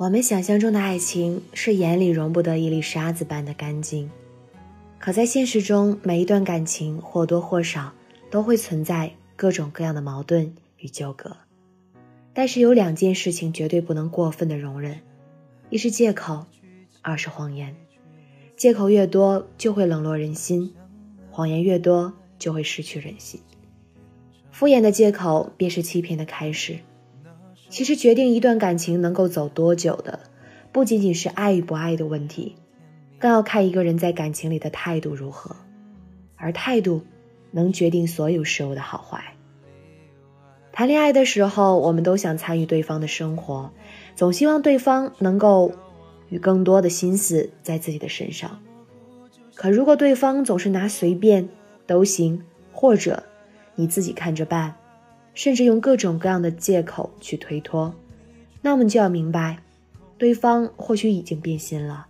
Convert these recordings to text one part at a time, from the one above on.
我们想象中的爱情是眼里容不得一粒沙子般的干净，可在现实中，每一段感情或多或少都会存在各种各样的矛盾与纠葛。但是有两件事情绝对不能过分的容忍：一是借口，二是谎言。借口越多，就会冷落人心；谎言越多，就会失去人心。敷衍的借口便是欺骗的开始。其实，决定一段感情能够走多久的，不仅仅是爱与不爱的问题，更要看一个人在感情里的态度如何。而态度，能决定所有事物的好坏。谈恋爱的时候，我们都想参与对方的生活，总希望对方能够与更多的心思在自己的身上。可如果对方总是拿随便都行，或者你自己看着办。甚至用各种各样的借口去推脱，那么就要明白，对方或许已经变心了。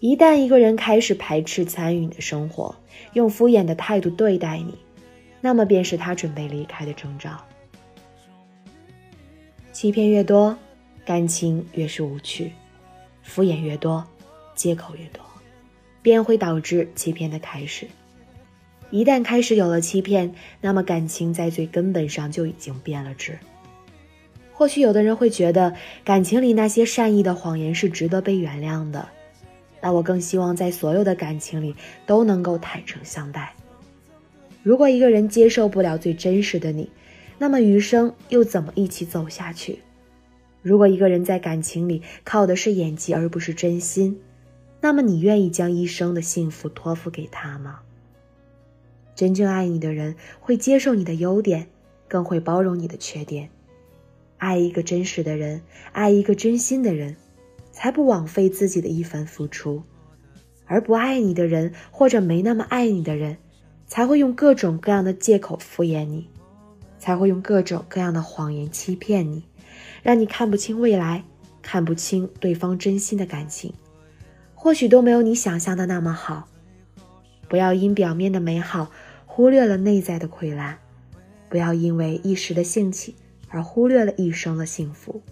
一旦一个人开始排斥参与你的生活，用敷衍的态度对待你，那么便是他准备离开的征兆。欺骗越多，感情越是无趣；敷衍越多，借口越多，便会导致欺骗的开始。一旦开始有了欺骗，那么感情在最根本上就已经变了质。或许有的人会觉得感情里那些善意的谎言是值得被原谅的，那我更希望在所有的感情里都能够坦诚相待。如果一个人接受不了最真实的你，那么余生又怎么一起走下去？如果一个人在感情里靠的是演技而不是真心，那么你愿意将一生的幸福托付给他吗？真正爱你的人会接受你的优点，更会包容你的缺点。爱一个真实的人，爱一个真心的人，才不枉费自己的一番付出。而不爱你的人，或者没那么爱你的人，才会用各种各样的借口敷衍你，才会用各种各样的谎言欺骗你，让你看不清未来，看不清对方真心的感情，或许都没有你想象的那么好。不要因表面的美好忽略了内在的溃烂，不要因为一时的兴起而忽略了一生的幸福。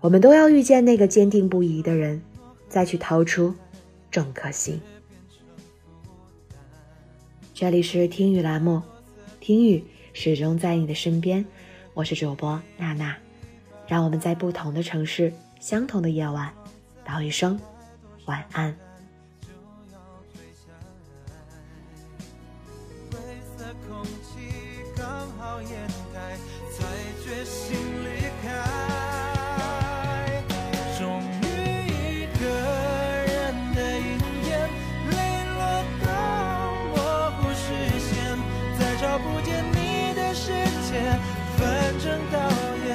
我们都要遇见那个坚定不移的人，再去掏出整颗心。这里是听雨栏目，听雨始终在你的身边，我是主播娜娜，让我们在不同的城市，相同的夜晚，道一声晚安。烟台才决心离开。终于一个人的阴天泪落到模糊视线再找不见你的世界反正倒也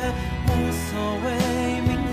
无所谓明